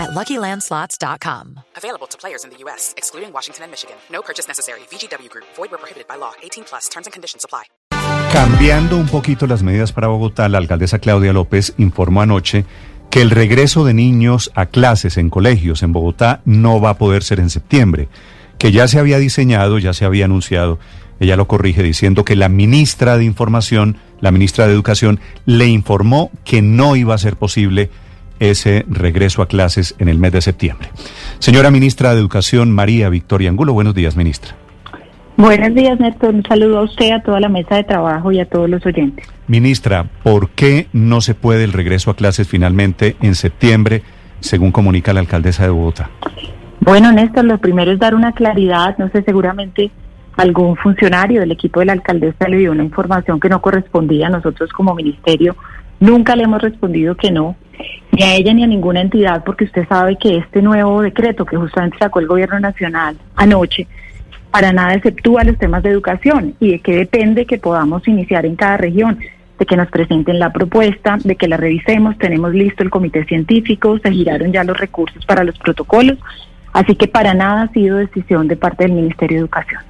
at LuckyLandSlots.com. Available to players in the U.S., excluding Washington and Michigan. No purchase necessary. VGW Group. Void where prohibited by law. 18 plus. Terms and conditions apply. Cambiando un poquito las medidas para Bogotá, la alcaldesa Claudia López informó anoche que el regreso de niños a clases en colegios en Bogotá no va a poder ser en septiembre, que ya se había diseñado, ya se había anunciado. Ella lo corrige diciendo que la ministra de Información, la ministra de Educación, le informó que no iba a ser posible ese regreso a clases en el mes de septiembre. Señora ministra de Educación, María Victoria Angulo, buenos días, ministra. Buenos días, Néstor. Un saludo a usted, a toda la mesa de trabajo y a todos los oyentes. Ministra, ¿por qué no se puede el regreso a clases finalmente en septiembre, según comunica la alcaldesa de Bogotá? Bueno, Néstor, lo primero es dar una claridad. No sé, seguramente algún funcionario del equipo de la alcaldesa le dio una información que no correspondía a nosotros como ministerio. Nunca le hemos respondido que no, ni a ella ni a ninguna entidad, porque usted sabe que este nuevo decreto que justamente sacó el gobierno nacional anoche, para nada exceptúa los temas de educación y de qué depende que podamos iniciar en cada región, de que nos presenten la propuesta, de que la revisemos, tenemos listo el comité científico, se giraron ya los recursos para los protocolos, así que para nada ha sido decisión de parte del Ministerio de Educación.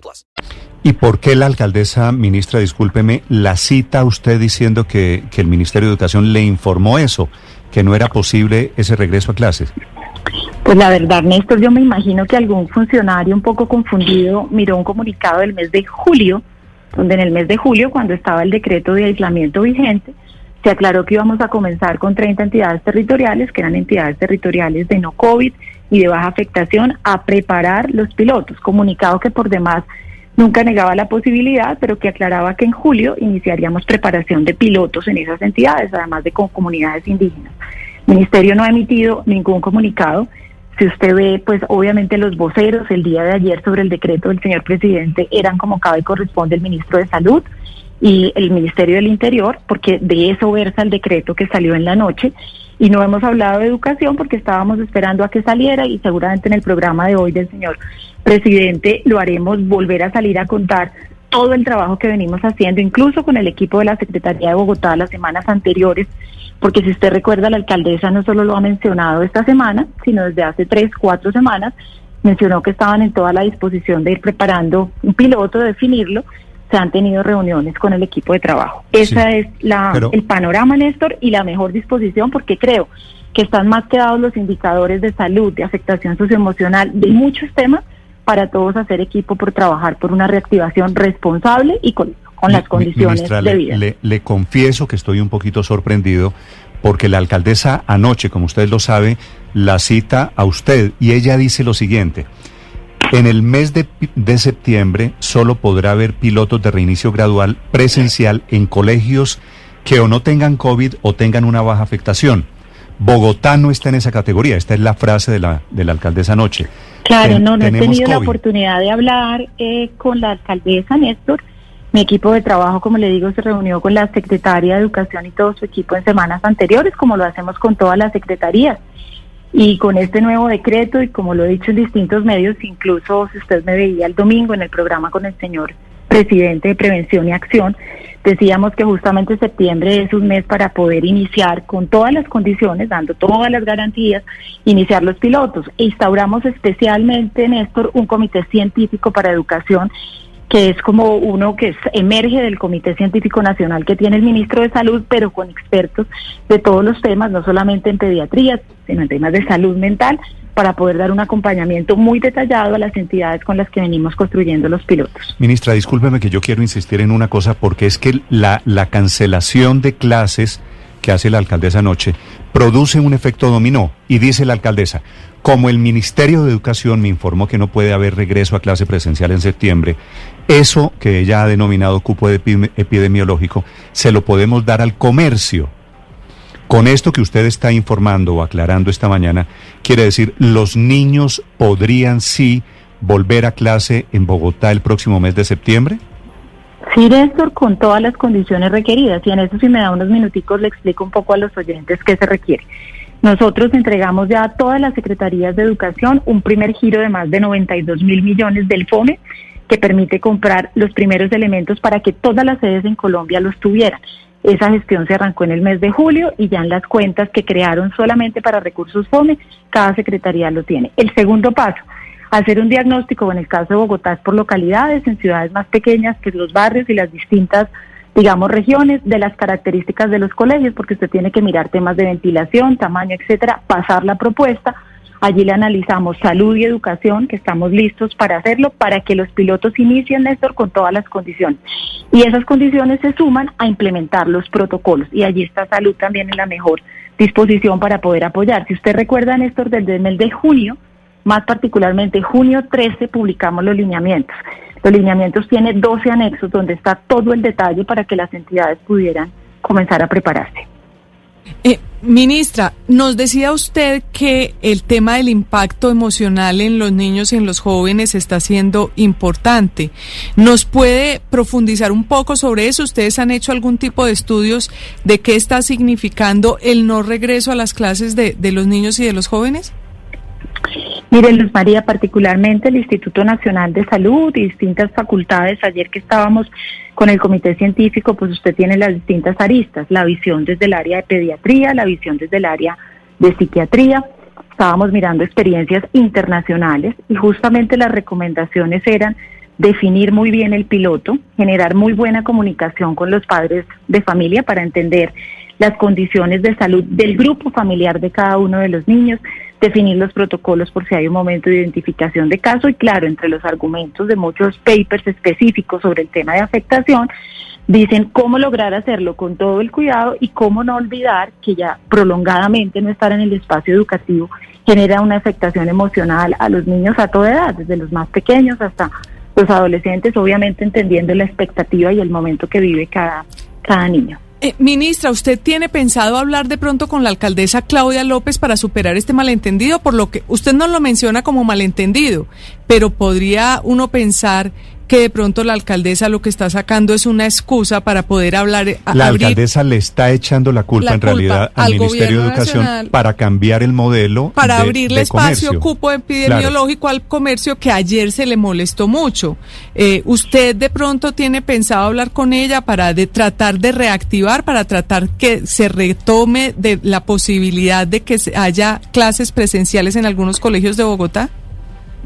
plus. ¿Y por qué la alcaldesa, ministra, discúlpeme, la cita usted diciendo que, que el Ministerio de Educación le informó eso, que no era posible ese regreso a clases? Pues la verdad, Néstor, yo me imagino que algún funcionario un poco confundido miró un comunicado del mes de julio, donde en el mes de julio, cuando estaba el decreto de aislamiento vigente, se aclaró que íbamos a comenzar con 30 entidades territoriales, que eran entidades territoriales de no COVID y de baja afectación, a preparar los pilotos. Comunicado que por demás nunca negaba la posibilidad, pero que aclaraba que en julio iniciaríamos preparación de pilotos en esas entidades, además de con comunidades indígenas. El Ministerio no ha emitido ningún comunicado. Si usted ve, pues obviamente los voceros el día de ayer sobre el decreto del señor presidente eran como cabe corresponde el ministro de Salud y el Ministerio del Interior, porque de eso versa el decreto que salió en la noche. Y no hemos hablado de educación porque estábamos esperando a que saliera y seguramente en el programa de hoy del señor presidente lo haremos volver a salir a contar todo el trabajo que venimos haciendo, incluso con el equipo de la Secretaría de Bogotá las semanas anteriores, porque si usted recuerda, la alcaldesa no solo lo ha mencionado esta semana, sino desde hace tres, cuatro semanas, mencionó que estaban en toda la disposición de ir preparando un piloto, de definirlo, se han tenido reuniones con el equipo de trabajo. Esa es la, pero- el panorama, Néstor, y la mejor disposición, porque creo que están más que dados los indicadores de salud, de afectación socioemocional, de muchos temas, para todos hacer equipo por trabajar por una reactivación responsable y con, con las condiciones ministra, le- debidas. Le, le confieso que estoy un poquito sorprendido porque la alcaldesa anoche, como usted lo sabe, la cita a usted y ella dice lo siguiente. En el mes de, de septiembre solo podrá haber pilotos de reinicio gradual presencial en colegios que o no tengan COVID o tengan una baja afectación. Bogotá no está en esa categoría, esta es la frase de la, de la alcaldesa anoche. Claro, Ten- no, no he tenido la oportunidad de hablar eh, con la alcaldesa Néstor. Mi equipo de trabajo, como le digo, se reunió con la secretaria de Educación y todo su equipo en semanas anteriores, como lo hacemos con todas las secretarías. Y con este nuevo decreto, y como lo he dicho en distintos medios, incluso si usted me veía el domingo en el programa con el señor presidente de Prevención y Acción, decíamos que justamente septiembre es un mes para poder iniciar con todas las condiciones, dando todas las garantías, iniciar los pilotos. E instauramos especialmente, Néstor, un comité científico para educación que es como uno que emerge del Comité Científico Nacional que tiene el ministro de Salud, pero con expertos de todos los temas, no solamente en pediatría, sino en temas de salud mental, para poder dar un acompañamiento muy detallado a las entidades con las que venimos construyendo los pilotos. Ministra, discúlpeme que yo quiero insistir en una cosa porque es que la, la cancelación de clases que hace la alcaldesa anoche produce un efecto dominó y dice la alcaldesa, como el Ministerio de Educación me informó que no puede haber regreso a clase presencial en septiembre, eso que ella ha denominado cupo epidemiológico se lo podemos dar al comercio. Con esto que usted está informando o aclarando esta mañana, quiere decir, los niños podrían sí volver a clase en Bogotá el próximo mes de septiembre? Sí, Néstor, con todas las condiciones requeridas. Y en eso, si me da unos minuticos, le explico un poco a los oyentes qué se requiere. Nosotros entregamos ya a todas las secretarías de educación un primer giro de más de 92 mil millones del FOME que permite comprar los primeros elementos para que todas las sedes en Colombia los tuvieran. Esa gestión se arrancó en el mes de julio y ya en las cuentas que crearon solamente para recursos FOME, cada secretaría lo tiene. El segundo paso, hacer un diagnóstico, en el caso de Bogotá es por localidades, en ciudades más pequeñas, que los barrios y las distintas, digamos, regiones, de las características de los colegios, porque usted tiene que mirar temas de ventilación, tamaño, etcétera, pasar la propuesta Allí le analizamos salud y educación, que estamos listos para hacerlo, para que los pilotos inicien, Néstor, con todas las condiciones. Y esas condiciones se suman a implementar los protocolos. Y allí está salud también en la mejor disposición para poder apoyar. Si usted recuerda, Néstor, desde el mes de junio, más particularmente junio 13, publicamos los lineamientos. Los lineamientos tienen 12 anexos donde está todo el detalle para que las entidades pudieran comenzar a prepararse. Eh, ministra, nos decía usted que el tema del impacto emocional en los niños y en los jóvenes está siendo importante. ¿Nos puede profundizar un poco sobre eso? ¿Ustedes han hecho algún tipo de estudios de qué está significando el no regreso a las clases de, de los niños y de los jóvenes? Mire, Luz María, particularmente el Instituto Nacional de Salud y distintas facultades, ayer que estábamos con el comité científico, pues usted tiene las distintas aristas, la visión desde el área de pediatría, la visión desde el área de psiquiatría. Estábamos mirando experiencias internacionales y justamente las recomendaciones eran definir muy bien el piloto, generar muy buena comunicación con los padres de familia para entender las condiciones de salud del grupo familiar de cada uno de los niños, definir los protocolos por si hay un momento de identificación de caso y claro, entre los argumentos de muchos papers específicos sobre el tema de afectación, dicen cómo lograr hacerlo con todo el cuidado y cómo no olvidar que ya prolongadamente no estar en el espacio educativo genera una afectación emocional a los niños a toda edad, desde los más pequeños hasta los adolescentes, obviamente entendiendo la expectativa y el momento que vive cada, cada niño. Eh, ministra, ¿usted tiene pensado hablar de pronto con la alcaldesa Claudia López para superar este malentendido? Por lo que usted no lo menciona como malentendido, pero podría uno pensar que de pronto la alcaldesa lo que está sacando es una excusa para poder hablar. Eh, la alcaldesa le está echando la culpa, en realidad al, Ministerio de Educación para cambiar el modelo. Para abrirle espacio, cupo epidemiológico al comercio que ayer se le molestó mucho. Eh, ¿Usted de pronto tiene pensado hablar con ella para de, tratar de reactivar, para tratar que se retome de la posibilidad de que haya clases presenciales en algunos colegios de Bogotá?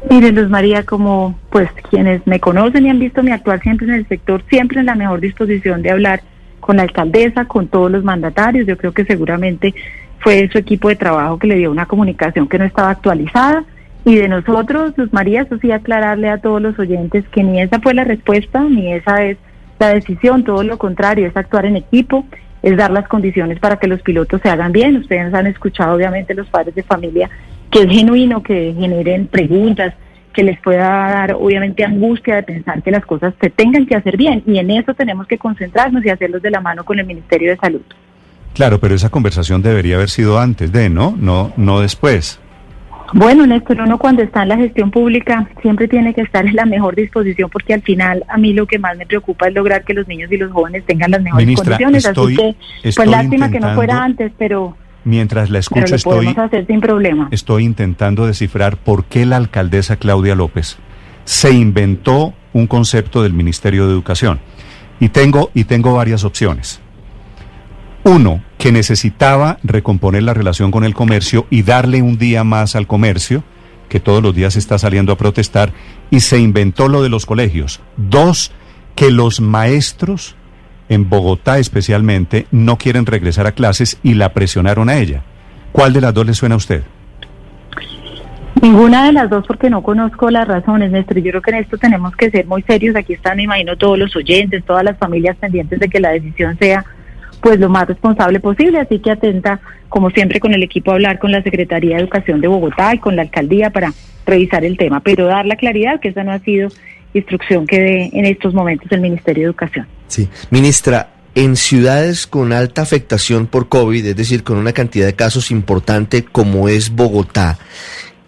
Mire, Luz María, como pues quienes me conocen y han visto mi actuar siempre en el sector, siempre en la mejor disposición de hablar con la alcaldesa, con todos los mandatarios. Yo creo que seguramente fue su equipo de trabajo que le dio una comunicación que no estaba actualizada. Y de nosotros, Luz María, eso sí, aclararle a todos los oyentes que ni esa fue la respuesta, ni esa es la decisión, todo lo contrario, es actuar en equipo, es dar las condiciones para que los pilotos se hagan bien. Ustedes han escuchado, obviamente, los padres de familia que es genuino, que generen preguntas, que les pueda dar obviamente angustia de pensar que las cosas se tengan que hacer bien y en eso tenemos que concentrarnos y hacerlos de la mano con el Ministerio de Salud. Claro, pero esa conversación debería haber sido antes de, ¿no? No, no después. Bueno, Néstor, uno cuando está en la gestión pública siempre tiene que estar en la mejor disposición porque al final a mí lo que más me preocupa es lograr que los niños y los jóvenes tengan las mejores condiciones. Así que, pues lástima que no fuera antes, pero Mientras la escucho estoy, sin problema. estoy intentando descifrar por qué la alcaldesa Claudia López se inventó un concepto del Ministerio de Educación. Y tengo, y tengo varias opciones. Uno, que necesitaba recomponer la relación con el comercio y darle un día más al comercio, que todos los días está saliendo a protestar, y se inventó lo de los colegios. Dos, que los maestros en Bogotá especialmente, no quieren regresar a clases y la presionaron a ella. ¿Cuál de las dos le suena a usted? Ninguna de las dos porque no conozco las razones, Néstor. Yo creo que en esto tenemos que ser muy serios. Aquí están, me imagino, todos los oyentes, todas las familias pendientes de que la decisión sea pues lo más responsable posible. Así que atenta, como siempre, con el equipo a hablar con la Secretaría de Educación de Bogotá y con la alcaldía para revisar el tema, pero dar la claridad que esa no ha sido instrucción que dé en estos momentos el Ministerio de Educación. Sí, ministra, en ciudades con alta afectación por COVID, es decir, con una cantidad de casos importante como es Bogotá,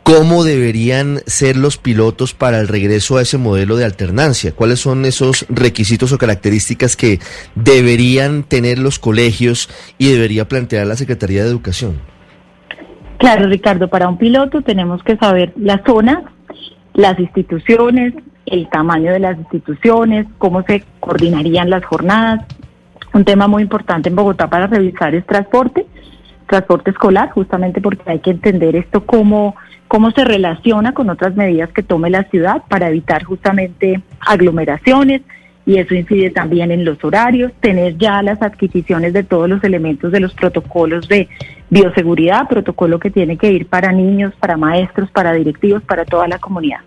¿cómo deberían ser los pilotos para el regreso a ese modelo de alternancia? ¿Cuáles son esos requisitos o características que deberían tener los colegios y debería plantear la Secretaría de Educación? Claro, Ricardo, para un piloto tenemos que saber la zona, las instituciones, el tamaño de las instituciones, cómo se coordinarían las jornadas, un tema muy importante en Bogotá para revisar es transporte, transporte escolar, justamente porque hay que entender esto cómo, cómo se relaciona con otras medidas que tome la ciudad para evitar justamente aglomeraciones y eso incide también en los horarios, tener ya las adquisiciones de todos los elementos de los protocolos de bioseguridad, protocolo que tiene que ir para niños, para maestros, para directivos, para toda la comunidad.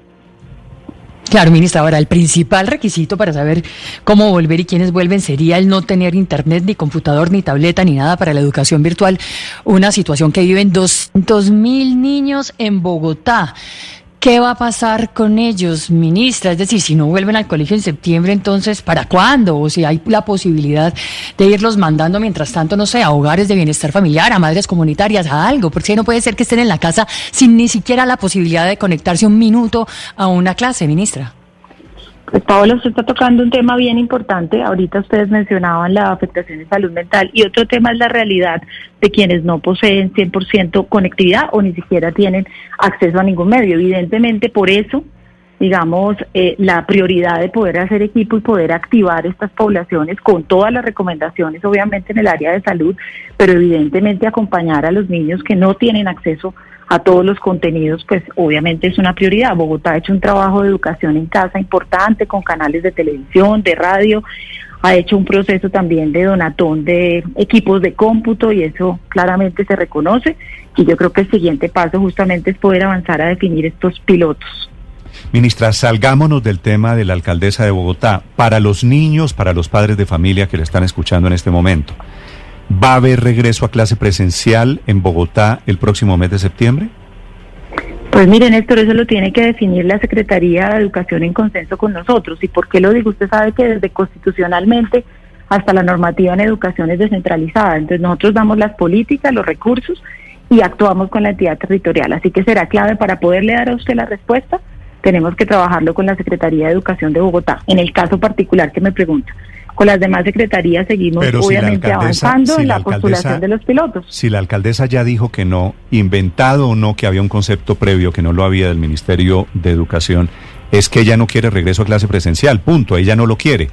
Claro, ministra, ahora el principal requisito para saber cómo volver y quiénes vuelven sería el no tener internet, ni computador, ni tableta, ni nada para la educación virtual. Una situación que viven 200 mil niños en Bogotá. ¿Qué va a pasar con ellos, ministra? Es decir, si no vuelven al colegio en septiembre, entonces, ¿para cuándo? O si hay la posibilidad de irlos mandando, mientras tanto, no sé, a hogares de bienestar familiar, a madres comunitarias, a algo, porque no puede ser que estén en la casa sin ni siquiera la posibilidad de conectarse un minuto a una clase, ministra. Pues usted está tocando un tema bien importante. Ahorita ustedes mencionaban la afectación de salud mental y otro tema es la realidad de quienes no poseen 100% conectividad o ni siquiera tienen acceso a ningún medio. Evidentemente, por eso, digamos, eh, la prioridad de poder hacer equipo y poder activar estas poblaciones con todas las recomendaciones, obviamente en el área de salud, pero evidentemente acompañar a los niños que no tienen acceso a todos los contenidos, pues obviamente es una prioridad. Bogotá ha hecho un trabajo de educación en casa importante con canales de televisión, de radio, ha hecho un proceso también de donatón de equipos de cómputo y eso claramente se reconoce y yo creo que el siguiente paso justamente es poder avanzar a definir estos pilotos. Ministra, salgámonos del tema de la alcaldesa de Bogotá. Para los niños, para los padres de familia que le están escuchando en este momento, ¿Va a haber regreso a clase presencial en Bogotá el próximo mes de septiembre? Pues mire, Néstor, eso lo tiene que definir la Secretaría de Educación en consenso con nosotros. ¿Y por qué lo digo? Usted sabe que desde constitucionalmente hasta la normativa en educación es descentralizada. Entonces nosotros damos las políticas, los recursos y actuamos con la entidad territorial. Así que será clave para poderle dar a usted la respuesta. Tenemos que trabajarlo con la Secretaría de Educación de Bogotá. En el caso particular que me pregunta, con las demás secretarías seguimos obviamente avanzando en la, postulación de los pilotos. Si la alcaldesa ya dijo que no, inventado o no, que había un concepto previo que no lo había del Ministerio de Educación, es que ella no quiere regreso a clase presencial, punto, ella no lo quiere.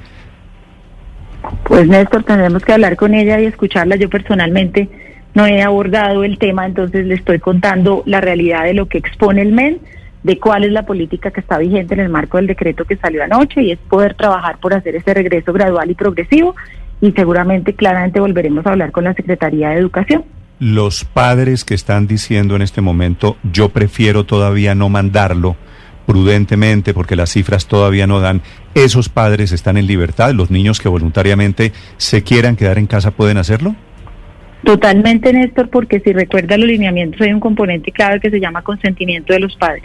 Pues Néstor, tendremos que hablar con ella y escucharla. Yo personalmente no he abordado el tema, entonces le estoy contando la realidad de lo que expone el MEN de cuál es la política que está vigente en el marco del decreto que salió anoche y es poder trabajar por hacer ese regreso gradual y progresivo y seguramente claramente volveremos a hablar con la Secretaría de Educación. Los padres que están diciendo en este momento, yo prefiero todavía no mandarlo prudentemente porque las cifras todavía no dan, esos padres están en libertad, los niños que voluntariamente se quieran quedar en casa pueden hacerlo. Totalmente, Néstor, porque si recuerda los lineamientos hay un componente clave que se llama consentimiento de los padres.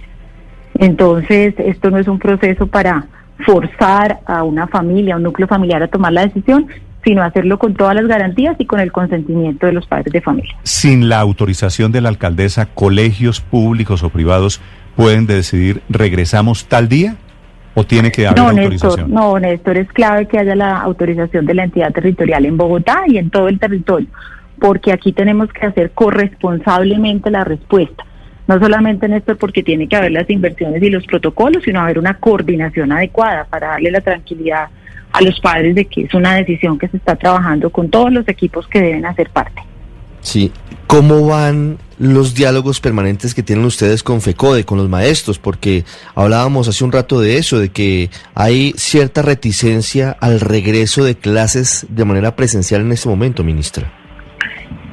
Entonces, esto no es un proceso para forzar a una familia, a un núcleo familiar a tomar la decisión, sino hacerlo con todas las garantías y con el consentimiento de los padres de familia. Sin la autorización de la alcaldesa, colegios públicos o privados pueden decidir regresamos tal día o tiene que haber no, autorización. no, Néstor, es clave que haya la autorización de la entidad territorial en Bogotá y en todo el territorio, porque aquí tenemos que hacer corresponsablemente la respuesta no solamente en esto porque tiene que haber las inversiones y los protocolos, sino haber una coordinación adecuada para darle la tranquilidad a los padres de que es una decisión que se está trabajando con todos los equipos que deben hacer parte. Sí, ¿cómo van los diálogos permanentes que tienen ustedes con FECODE, con los maestros? Porque hablábamos hace un rato de eso, de que hay cierta reticencia al regreso de clases de manera presencial en este momento, ministra.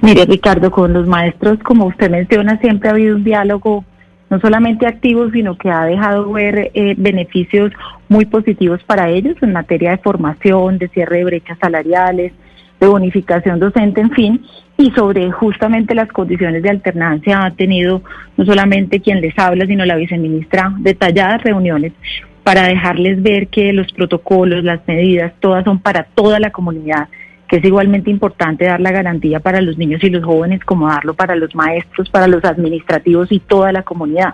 Mire, Ricardo, con los maestros, como usted menciona, siempre ha habido un diálogo no solamente activos, sino que ha dejado ver eh, beneficios muy positivos para ellos en materia de formación, de cierre de brechas salariales, de bonificación docente, en fin, y sobre justamente las condiciones de alternancia ha tenido no solamente quien les habla, sino la viceministra detalladas reuniones para dejarles ver que los protocolos, las medidas, todas son para toda la comunidad, es igualmente importante dar la garantía para los niños y los jóvenes como darlo para los maestros, para los administrativos y toda la comunidad.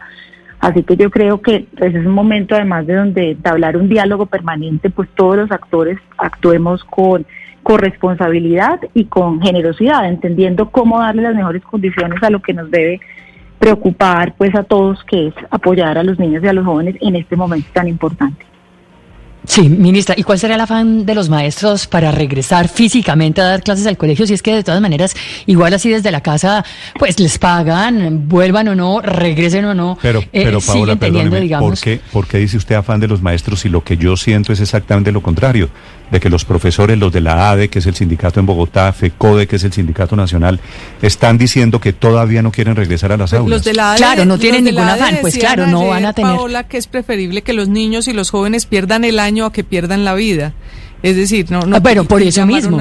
Así que yo creo que pues, es un momento además de donde hablar un diálogo permanente, pues todos los actores actuemos con corresponsabilidad y con generosidad, entendiendo cómo darle las mejores condiciones a lo que nos debe preocupar pues a todos, que es apoyar a los niños y a los jóvenes en este momento tan importante. Sí, ministra, ¿y cuál sería el afán de los maestros para regresar físicamente a dar clases al colegio? Si es que de todas maneras, igual así desde la casa, pues les pagan, vuelvan o no, regresen o no. Pero, eh, pero Paola, siguen teniendo, perdóneme, digamos, ¿por qué, por qué dice usted afán de los maestros si lo que yo siento es exactamente lo contrario? De que los profesores, los de la ADE, que es el sindicato en Bogotá, FECODE, que es el sindicato nacional, están diciendo que todavía no quieren regresar a las aulas. Los de la ADE- Claro, no tienen ningún afán, pues claro, no ayer, van a tener- Paola, que es preferible que los niños y los jóvenes pierdan el año a que pierdan la vida. Es decir, no, no Ah, pero por eso mismo,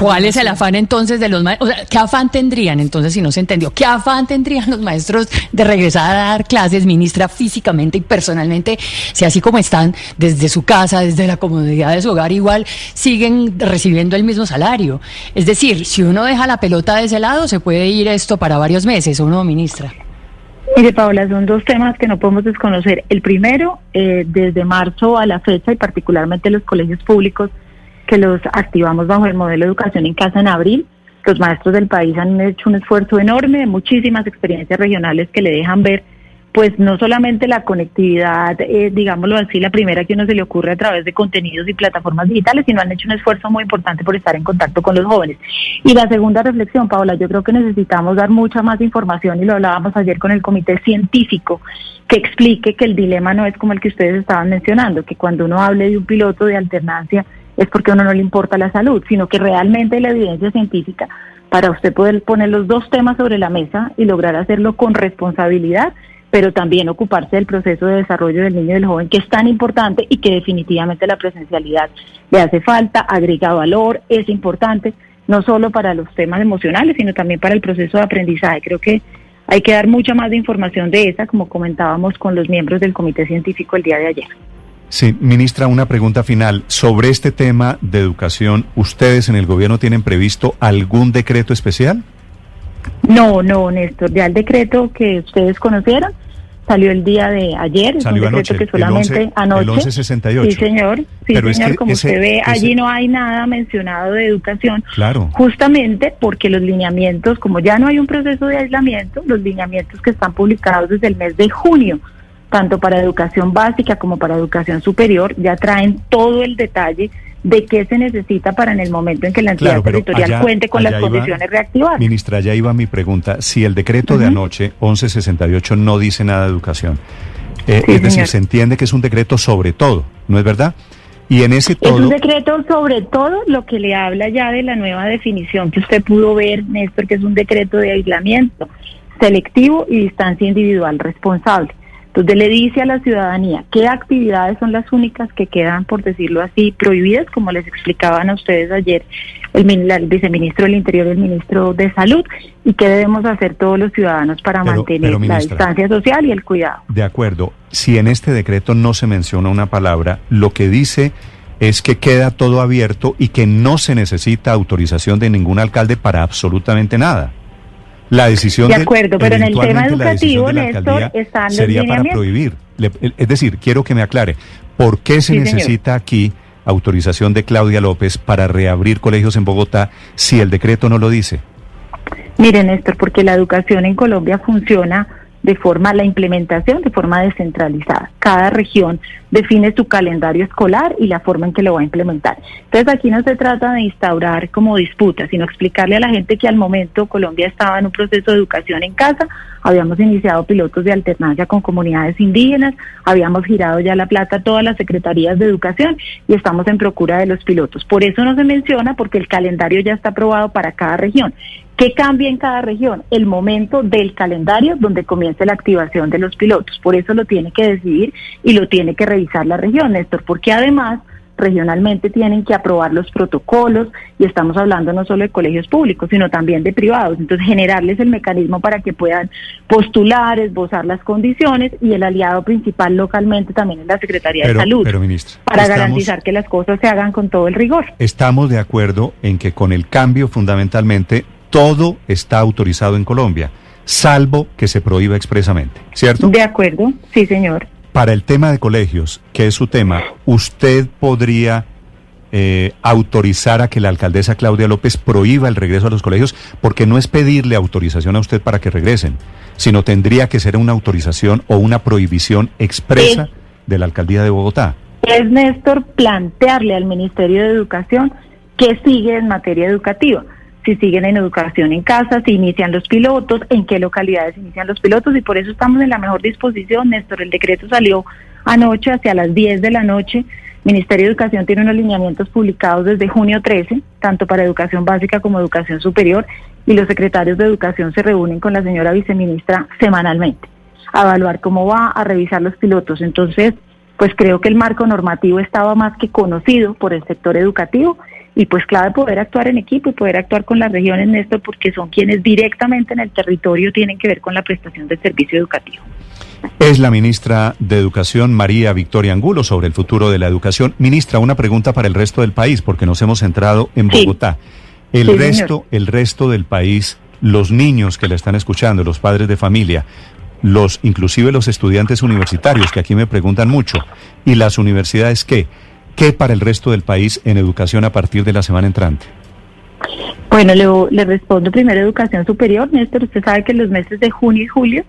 ¿cuál es el afán entonces de los maestros? O sea, ¿qué afán tendrían entonces si no se entendió? ¿Qué afán tendrían los maestros de regresar a dar clases, ministra, físicamente y personalmente, si así como están desde su casa, desde la comodidad de su hogar, igual siguen recibiendo el mismo salario? Es decir, si uno deja la pelota de ese lado, se puede ir esto para varios meses, ¿o no, ministra? Mire, Paola, son dos temas que no podemos desconocer. El primero, eh, desde marzo a la fecha, y particularmente los colegios públicos, que los activamos bajo el modelo de educación en casa en abril, los maestros del país han hecho un esfuerzo enorme, muchísimas experiencias regionales que le dejan ver, pues no solamente la conectividad, eh, digámoslo así, la primera que uno se le ocurre a través de contenidos y plataformas digitales, sino han hecho un esfuerzo muy importante por estar en contacto con los jóvenes. Y la segunda reflexión, Paola, yo creo que necesitamos dar mucha más información y lo hablábamos ayer con el comité científico que explique que el dilema no es como el que ustedes estaban mencionando, que cuando uno hable de un piloto de alternancia es porque a uno no le importa la salud, sino que realmente la evidencia científica para usted poder poner los dos temas sobre la mesa y lograr hacerlo con responsabilidad, pero también ocuparse del proceso de desarrollo del niño y del joven, que es tan importante y que definitivamente la presencialidad le hace falta, agrega valor, es importante, no solo para los temas emocionales, sino también para el proceso de aprendizaje. Creo que hay que dar mucha más de información de esa, como comentábamos con los miembros del comité científico el día de ayer. Sí, ministra, una pregunta final. Sobre este tema de educación, ¿ustedes en el gobierno tienen previsto algún decreto especial? No, no, Néstor, ya el decreto que ustedes conocieron salió el día de ayer, Salió un decreto anoche, que el solamente 11 el anoche. 1168. Sí, señor, sí, Pero es señor, que como ese- usted ve, ese- allí no hay nada mencionado de educación. Claro. Justamente porque los lineamientos, como ya no hay un proceso de aislamiento, los lineamientos que están publicados desde el mes de junio, tanto para educación básica como para educación superior, ya traen todo el detalle de qué se necesita para en el momento en que la entidad Claro, territorial allá- cuente con las iba- condiciones reactivadas. Ministra, ya iba mi pregunta. Si el decreto de Ujú. anoche, 1168, no dice nada de educación, eh, Sí, es decir, señor. se entiende que es un decreto sobre todo, ¿no es verdad? Y en ese Es todo... un decreto sobre todo lo que le habla ya de la nueva definición que usted pudo ver, Néstor, que es un decreto de aislamiento selectivo y distancia individual responsable. Entonces le dice a la ciudadanía qué actividades son las únicas que quedan, por decirlo así, prohibidas, como les explicaban a ustedes ayer el, viceministro del Interior y el ministro de Salud, y qué debemos hacer todos los ciudadanos para Pero- mantener pero, la distancia social y el cuidado. De acuerdo. Si en este decreto no se menciona una palabra, lo que dice es que queda todo abierto y que no se necesita autorización de ningún alcalde para absolutamente nada. La decisión De acuerdo, pero en el tema educativo, de la Néstor, alcaldía están sería para prohibir. Le- es decir, quiero que me aclare, ¿por qué se Sí, señor. necesita aquí autorización de Claudia López para reabrir colegios en Bogotá si el decreto no lo dice? Miren, Néstor, porque la educación en Colombia funciona de forma, la implementación de forma descentralizada. Cada región define su calendario escolar y la forma en que lo va a implementar. Entonces aquí no se trata de instaurar como disputa, sino explicarle a la gente que al momento Colombia estaba en un proceso de educación en casa, habíamos iniciado pilotos de alternancia con comunidades indígenas, habíamos girado ya la plata a todas las secretarías de educación y estamos en procura de los pilotos. Por eso no se menciona, porque el calendario ya está aprobado para cada región. ¿Qué cambia en cada región? El momento del calendario donde comience la activación de los pilotos. Por eso lo tiene que decidir y lo tiene que revisar la región, Néstor, porque además regionalmente tienen que aprobar los protocolos y estamos hablando no solo de colegios públicos, sino también de privados. Entonces, generarles el mecanismo para que puedan postular, esbozar las condiciones y el aliado principal localmente también es la Secretaría Pero, de Salud pero ministra, para estamos- garantizar que las cosas se hagan con todo el rigor. Estamos de acuerdo en que con el cambio fundamentalmente todo está autorizado en Colombia, salvo que se prohíba expresamente, ¿cierto? De acuerdo, sí, señor. Para el tema de colegios, que es su tema, ¿usted podría eh, autorizar a que la alcaldesa Claudia López prohíba el regreso a los colegios? Porque no es pedirle autorización a usted para que regresen, sino tendría que ser una autorización o una prohibición expresa Sí. de la alcaldía de Bogotá. Es, Néstor, plantearle al Ministerio de Educación qué sigue en materia educativa. Si siguen en educación en casa, si inician los pilotos, en qué localidades inician los pilotos y por eso estamos en la mejor disposición, Néstor. El decreto salió anoche hacia las 10 de la noche. Ministerio de Educación tiene unos lineamientos publicados desde junio 13, tanto para educación básica como educación superior, y los secretarios de educación se reúnen con la señora viceministra semanalmente a evaluar cómo va, a revisar los pilotos. Entonces, pues creo que el marco normativo estaba más que conocido por el sector educativo y pues clave poder actuar en equipo y poder actuar con las regiones, Néstor, porque son quienes directamente en el territorio tienen que ver con la prestación del servicio educativo. Es la ministra de Educación, María Victoria Angulo, sobre el futuro de la educación. Ministra, una pregunta para el resto del país, porque nos hemos centrado en Sí. Bogotá. El Sí, señor. resto, el resto del país, los niños que la están escuchando, los padres de familia, los, inclusive los estudiantes universitarios, que aquí me preguntan mucho, y las universidades, ¿qué? ¿Qué para el resto del país en educación a partir de la semana entrante? Bueno, le, respondo primero educación superior, Néstor. Usted sabe que en los meses de junio y julio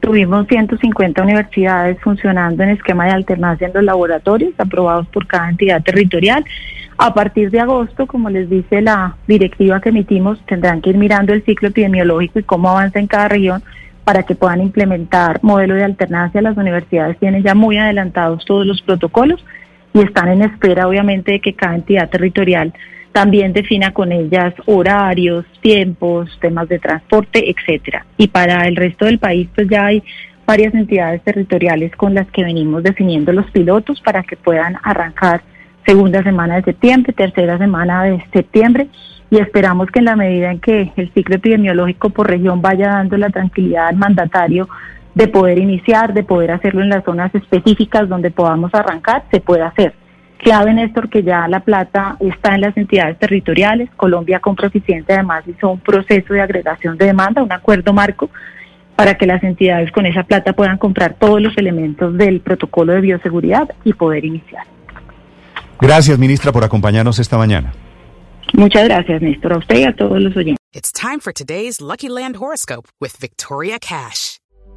tuvimos 150 universidades funcionando en esquema de alternancia en los laboratorios, aprobados por cada entidad territorial. A partir de agosto, como les dice la directiva que emitimos, tendrán que ir mirando el ciclo epidemiológico y cómo avanza en cada región para que puedan implementar modelo de alternancia. Las universidades tienen ya muy adelantados todos los protocolos y están en espera, obviamente, de que cada entidad territorial también defina con ellas horarios, tiempos, temas de transporte, etcétera. Y para el resto del país, pues ya hay varias entidades territoriales con las que venimos definiendo los pilotos para que puedan arrancar segunda semana de septiembre, tercera semana de septiembre y esperamos que en la medida en que el ciclo epidemiológico por región vaya dando la tranquilidad al mandatario de poder iniciar, de poder hacerlo en las zonas específicas donde podamos arrancar, se pueda hacer. Clave, Néstor, que ya la plata está en las entidades territoriales. Colombia con Proficiente además hizo un proceso de agregación de demanda, un acuerdo marco, para que las entidades con esa plata puedan comprar todos los elementos del protocolo de bioseguridad y poder iniciar. Gracias, ministra, por acompañarnos esta mañana. Muchas gracias, Néstor, a usted y a todos los oyentes. It's time for today's Lucky Land horoscope with Victoria Cash.